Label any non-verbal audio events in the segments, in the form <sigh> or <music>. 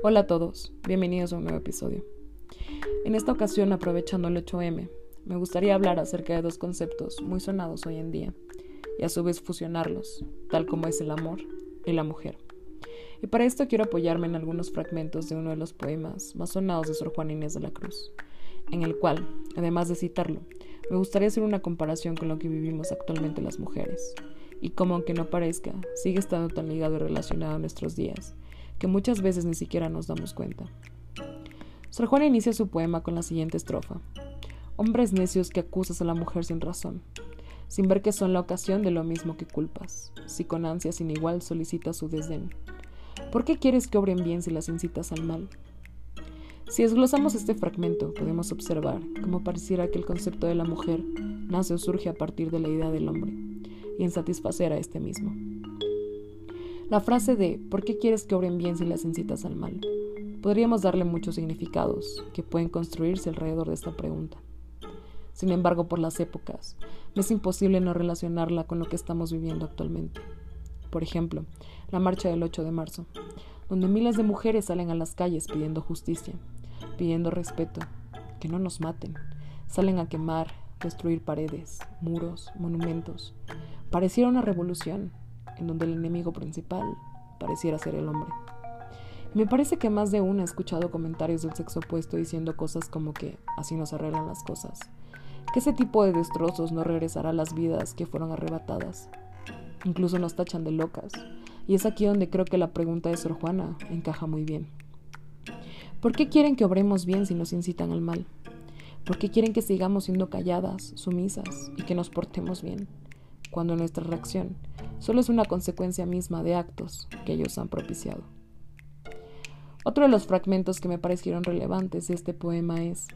Hola a todos, bienvenidos a un nuevo episodio. En esta ocasión, aprovechando el 8M, me gustaría hablar acerca de dos conceptos muy sonados hoy en día y a su vez fusionarlos, tal como es el amor y la mujer. Y para esto quiero apoyarme en algunos fragmentos de uno de los poemas más sonados de Sor Juana Inés de la Cruz, en el cual, además de citarlo, me gustaría hacer una comparación con lo que vivimos actualmente las mujeres, y como aunque no parezca, sigue estando tan ligado y relacionado a nuestros días, que muchas veces ni siquiera nos damos cuenta. Sor Juana inicia su poema con la siguiente estrofa. Hombres necios que acusas a la mujer sin razón, sin ver que son la ocasión de lo mismo que culpas, si con ansia sin igual solicitas su desdén. ¿Por qué quieres que obren bien si las incitas al mal? Si desglosamos este fragmento, podemos observar cómo pareciera que el concepto de la mujer nace o surge a partir de la idea del hombre, y en satisfacer a este mismo. La frase de ¿por qué quieres que obren bien si las incitas al mal? Podríamos darle muchos significados que pueden construirse alrededor de esta pregunta. Sin embargo, por las épocas, me es imposible no relacionarla con lo que estamos viviendo actualmente. Por ejemplo, la marcha del 8 de marzo, donde miles de mujeres salen a las calles pidiendo justicia, pidiendo respeto, que no nos maten, salen a quemar, destruir paredes, muros, monumentos. Pareciera una revolución, en donde el enemigo principal pareciera ser el hombre. Me parece que más de uno ha escuchado comentarios del sexo opuesto diciendo cosas como que así nos arreglan las cosas, que ese tipo de destrozos no regresará a las vidas que fueron arrebatadas. Incluso nos tachan de locas, y es aquí donde creo que la pregunta de Sor Juana encaja muy bien. ¿Por qué quieren que obremos bien si nos incitan al mal? ¿Por qué quieren que sigamos siendo calladas, sumisas y que nos portemos bien, cuando nuestra reacción solo es una consecuencia misma de actos que ellos han propiciado. Otro de los fragmentos que me parecieron relevantes de este poema es,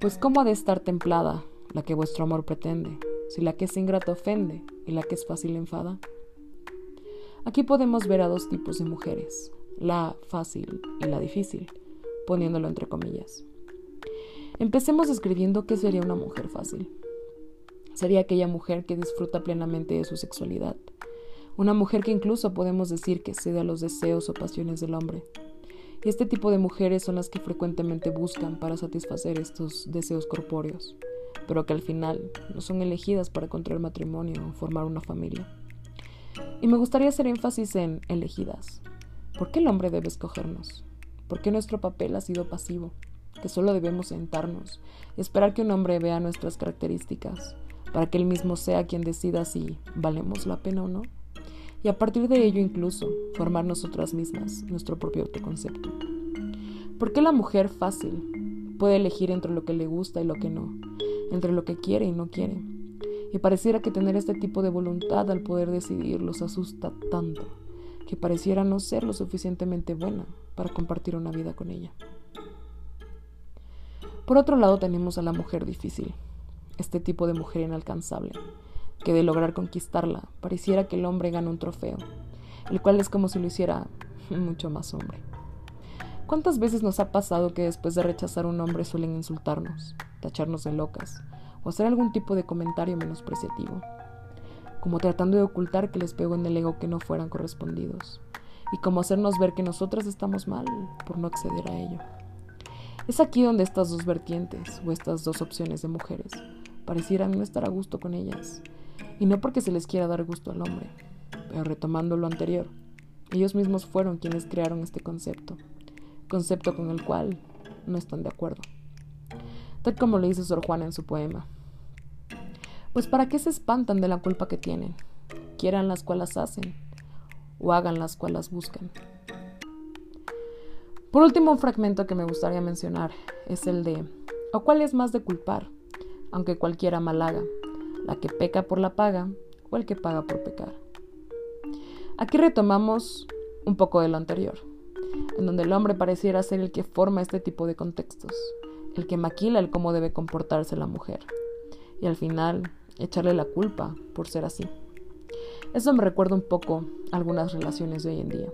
pues cómo ha de estar templada la que vuestro amor pretende, si la que es ingrata ofende y la que es fácil enfada. Aquí podemos ver a dos tipos de mujeres, la fácil y la difícil, poniéndolo entre comillas. Empecemos escribiendo qué sería una mujer fácil sería aquella mujer que disfruta plenamente de su sexualidad, una mujer que incluso podemos decir que cede a los deseos o pasiones del hombre. Y este tipo de mujeres son las que frecuentemente buscan para satisfacer estos deseos corpóreos, pero que al final no son elegidas para contraer matrimonio o formar una familia. Y me gustaría hacer énfasis en elegidas. ¿Por qué el hombre debe escogernos? ¿Por qué nuestro papel ha sido pasivo? Que solo debemos sentarnos y esperar que un hombre vea nuestras características, para que él mismo sea quien decida si valemos la pena o no, y a partir de ello incluso formar nosotras mismas nuestro propio autoconcepto. ¿Por qué la mujer fácil puede elegir entre lo que le gusta y lo que no, entre lo que quiere y no quiere? Y pareciera que tener este tipo de voluntad al poder decidir los asusta tanto, que pareciera no ser lo suficientemente buena para compartir una vida con ella. Por otro lado tenemos a la mujer difícil, este tipo de mujer inalcanzable, que de lograr conquistarla pareciera que el hombre gana un trofeo, el cual es como si lo hiciera <laughs> mucho más hombre. ¿Cuántas veces nos ha pasado que después de rechazar a un hombre suelen insultarnos, tacharnos de locas o hacer algún tipo de comentario menospreciativo? Como tratando de ocultar que les pegó en el ego que no fueran correspondidos, y como hacernos ver que nosotras estamos mal por no acceder a ello. Es aquí donde estas dos vertientes o estas dos opciones de mujeres parecieran no estar a gusto con ellas. Y no porque se les quiera dar gusto al hombre, pero retomando lo anterior, ellos mismos fueron quienes crearon este concepto, concepto con el cual no están de acuerdo. Tal como lo dice Sor Juana en su poema. Pues para qué se espantan de la culpa que tienen, quieran las cuales hacen, o hagan las cuales buscan. Por último, un fragmento que me gustaría mencionar es el de, ¿o cuál es más de culpar? Aunque cualquiera mal haga, la que peca por la paga o el que paga por pecar. Aquí retomamos un poco de lo anterior, en donde el hombre pareciera ser el que forma este tipo de contextos, el que maquila el cómo debe comportarse la mujer, y al final echarle la culpa por ser así. Eso me recuerda un poco algunas relaciones de hoy en día,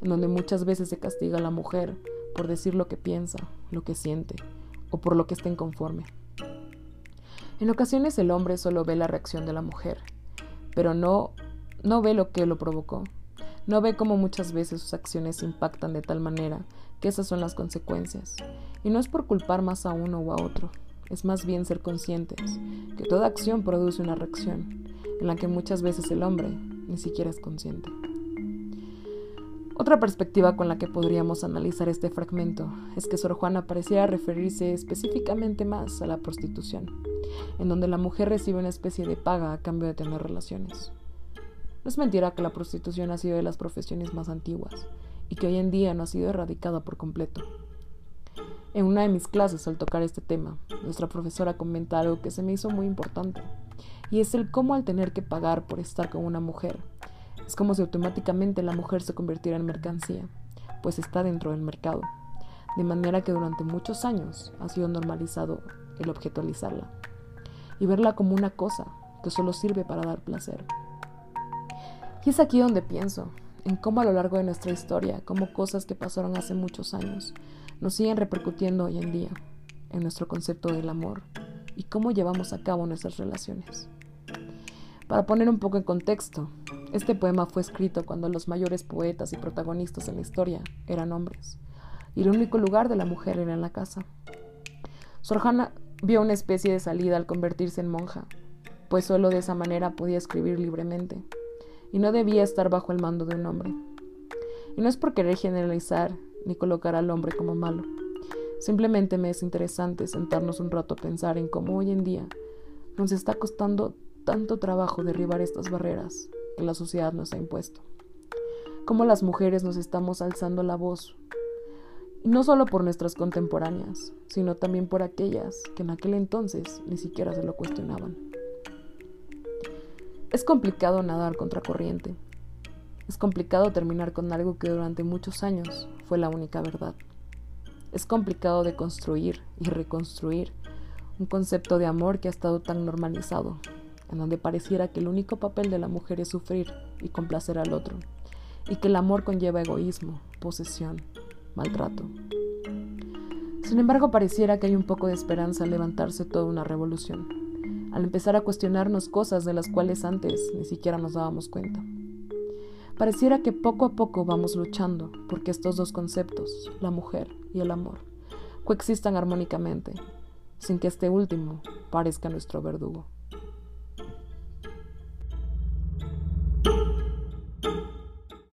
en donde muchas veces se castiga a la mujer por decir lo que piensa, lo que siente, o por lo que está inconforme. En ocasiones el hombre solo ve la reacción de la mujer, pero no, no ve lo que lo provocó. No ve cómo muchas veces sus acciones impactan de tal manera que esas son las consecuencias. Y no es por culpar más a uno o a otro, es más bien ser conscientes que toda acción produce una reacción, en la que muchas veces el hombre ni siquiera es consciente. Otra perspectiva con la que podríamos analizar este fragmento es que Sor Juana pareciera referirse específicamente más a la prostitución, en donde la mujer recibe una especie de paga a cambio de tener relaciones. No es mentira que la prostitución ha sido de las profesiones más antiguas y que hoy en día no ha sido erradicada por completo. En una de mis clases, al tocar este tema, nuestra profesora comenta algo que se me hizo muy importante, y es el cómo al tener que pagar por estar con una mujer, es como si automáticamente la mujer se convirtiera en mercancía, pues está dentro del mercado, de manera que durante muchos años ha sido normalizado el objetualizarla y verla como una cosa que solo sirve para dar placer. Y es aquí donde pienso, en cómo a lo largo de nuestra historia, como cosas que pasaron hace muchos años, nos siguen repercutiendo hoy en día en nuestro concepto del amor y cómo llevamos a cabo nuestras relaciones. Para poner un poco en contexto, este poema fue escrito cuando los mayores poetas y protagonistas en la historia eran hombres, y el único lugar de la mujer era en la casa. Sorjana vio una especie de salida al convertirse en monja, pues solo de esa manera podía escribir libremente, y no debía estar bajo el mando de un hombre. Y no es por querer generalizar ni colocar al hombre como malo. Simplemente me es interesante sentarnos un rato a pensar en cómo hoy en día nos está costando tanto trabajo derribar estas barreras que la sociedad nos ha impuesto. Cómo las mujeres nos estamos alzando la voz, no solo por nuestras contemporáneas, sino también por aquellas que en aquel entonces ni siquiera se lo cuestionaban. Es complicado nadar contra corriente, es complicado terminar con algo que durante muchos años fue la única verdad. Es complicado de construir y reconstruir un concepto de amor que ha estado tan normalizado, en donde pareciera que el único papel de la mujer es sufrir y complacer al otro, y que el amor conlleva egoísmo, posesión, maltrato. Sin embargo, pareciera que hay un poco de esperanza al levantarse toda una revolución, al empezar a cuestionarnos cosas de las cuales antes ni siquiera nos dábamos cuenta. Pareciera que poco a poco vamos luchando porque estos dos conceptos, la mujer y el amor, coexistan armónicamente, sin que este último parezca nuestro verdugo.